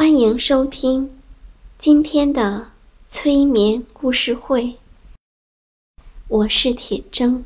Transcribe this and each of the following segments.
欢迎收听今天的催眠故事会，我是铁铮。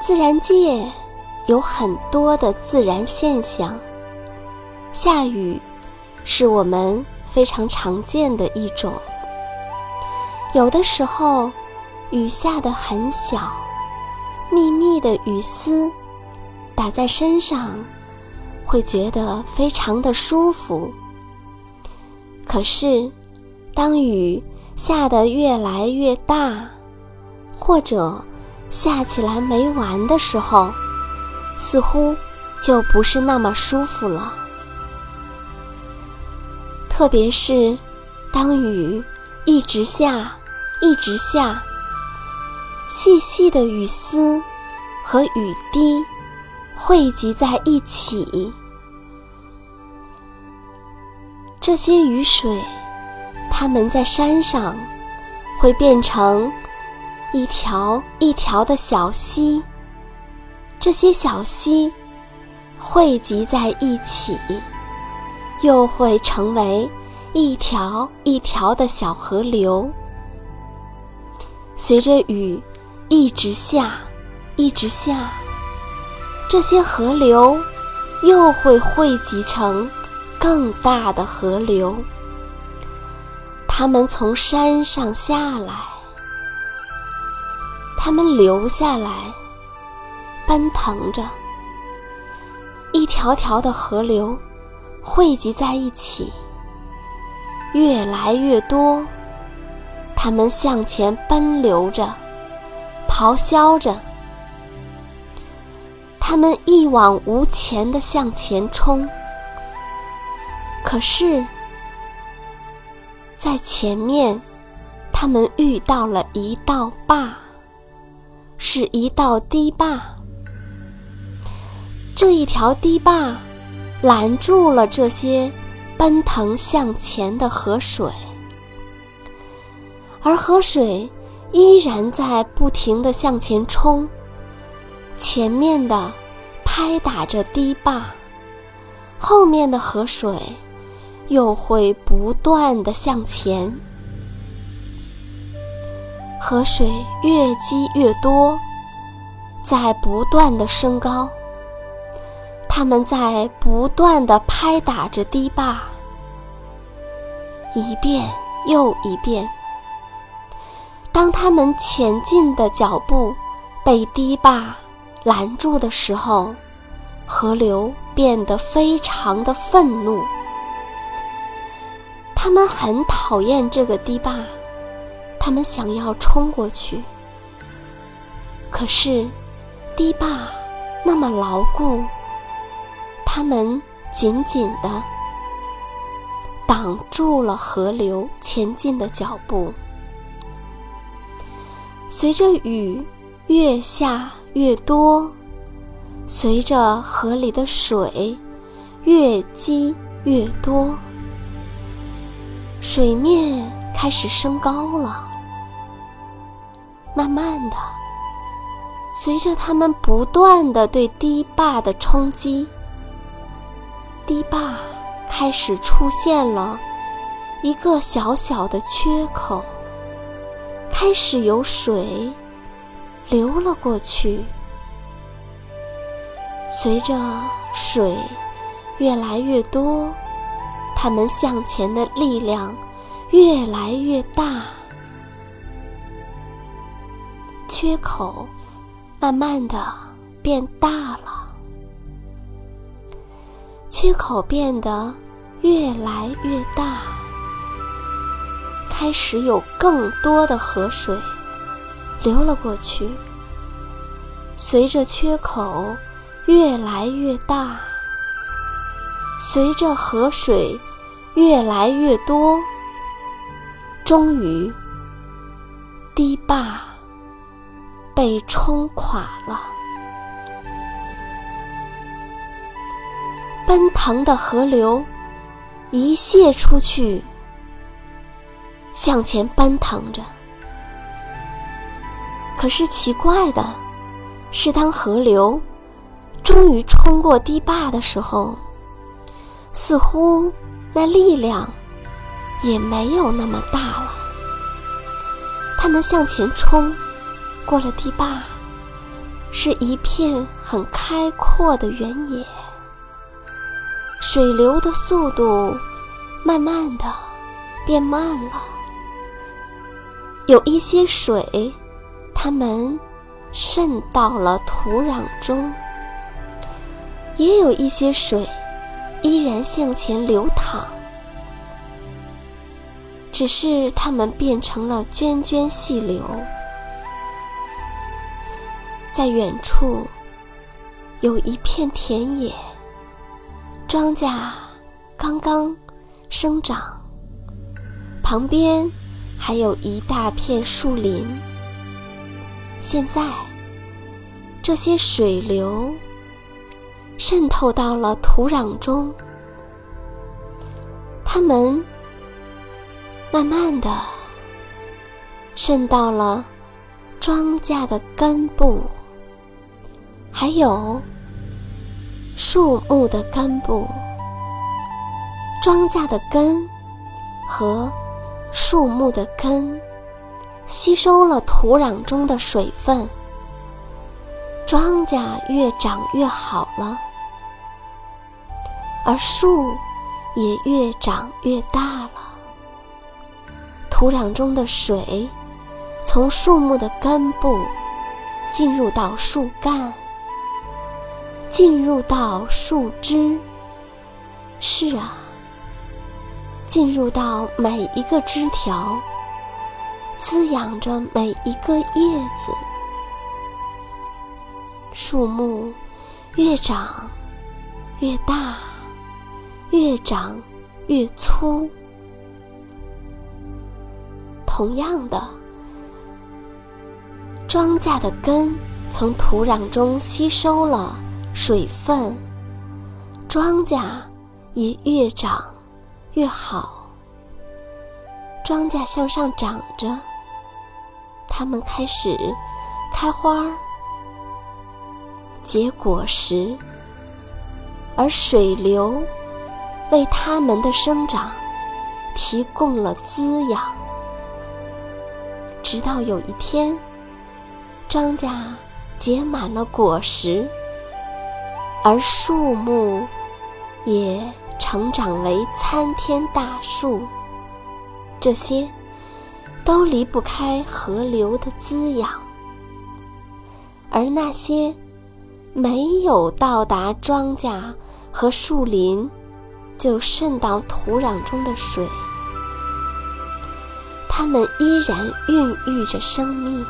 自然界有很多的自然现象，下雨是我们非常常见的一种。有的时候，雨下得很小，密密的雨丝打在身上，会觉得非常的舒服。可是，当雨下得越来越大，或者下起来没完的时候，似乎就不是那么舒服了。特别是当雨一直下，一直下，细细的雨丝和雨滴汇集在一起，这些雨水，它们在山上会变成。一条一条的小溪，这些小溪汇集在一起，又会成为一条一条的小河流。随着雨一直下，一直下，这些河流又会汇集成更大的河流。它们从山上下来。他们流下来，奔腾着，一条条的河流汇集在一起，越来越多。他们向前奔流着，咆哮着，他们一往无前的向前冲。可是，在前面，他们遇到了一道坝。是一道堤坝，这一条堤坝拦住了这些奔腾向前的河水，而河水依然在不停地向前冲。前面的拍打着堤坝，后面的河水又会不断地向前。河水越积越多，在不断的升高。他们在不断的拍打着堤坝，一遍又一遍。当他们前进的脚步被堤坝拦住的时候，河流变得非常的愤怒。他们很讨厌这个堤坝。他们想要冲过去，可是堤坝那么牢固，他们紧紧的挡住了河流前进的脚步。随着雨越下越多，随着河里的水越积越多，水面开始升高了。慢慢的，随着他们不断的对堤坝的冲击，堤坝开始出现了一个小小的缺口。开始有水流了过去，随着水越来越多，他们向前的力量越来越大，缺口慢慢的变大了，缺口变得越来越大。开始有更多的河水流了过去，随着缺口越来越大，随着河水越来越多，终于堤坝被冲垮了，奔腾的河流一泻出去。向前奔腾着，可是奇怪的是，当河流终于冲过堤坝的时候，似乎那力量也没有那么大了。他们向前冲过了堤坝，是一片很开阔的原野，水流的速度慢慢的变慢了。有一些水，它们渗到了土壤中；也有一些水依然向前流淌，只是它们变成了涓涓细流。在远处有一片田野，庄稼刚刚生长，旁边。还有一大片树林。现在，这些水流渗透到了土壤中，它们慢慢的渗到了庄稼的根部，还有树木的根部。庄稼的根和。树木的根吸收了土壤中的水分，庄稼越长越好了，而树也越长越大了。土壤中的水从树木的根部进入到树干，进入到树枝。是啊。进入到每一个枝条，滋养着每一个叶子。树木越长越大，越长越粗。同样的，庄稼的根从土壤中吸收了水分，庄稼也越长。越好，庄稼向上长着，它们开始开花、结果实，而水流为它们的生长提供了滋养。直到有一天，庄稼结满了果实，而树木也。成长为参天大树，这些都离不开河流的滋养，而那些没有到达庄稼和树林就渗到土壤中的水，它们依然孕育着生命。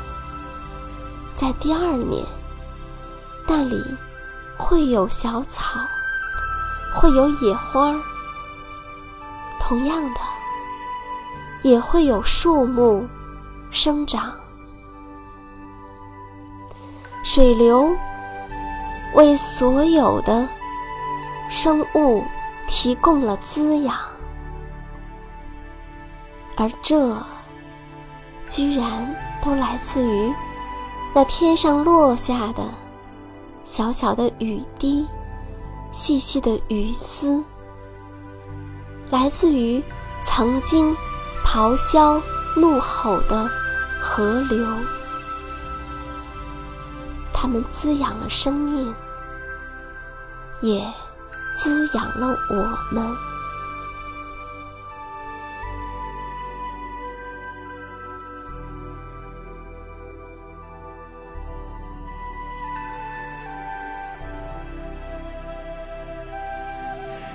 在第二年，那里会有小草。会有野花，同样的，也会有树木生长。水流为所有的生物提供了滋养，而这居然都来自于那天上落下的小小的雨滴、细细的雨丝，来自于曾经咆哮怒吼的河流。它们滋养了生命，也滋养了我们。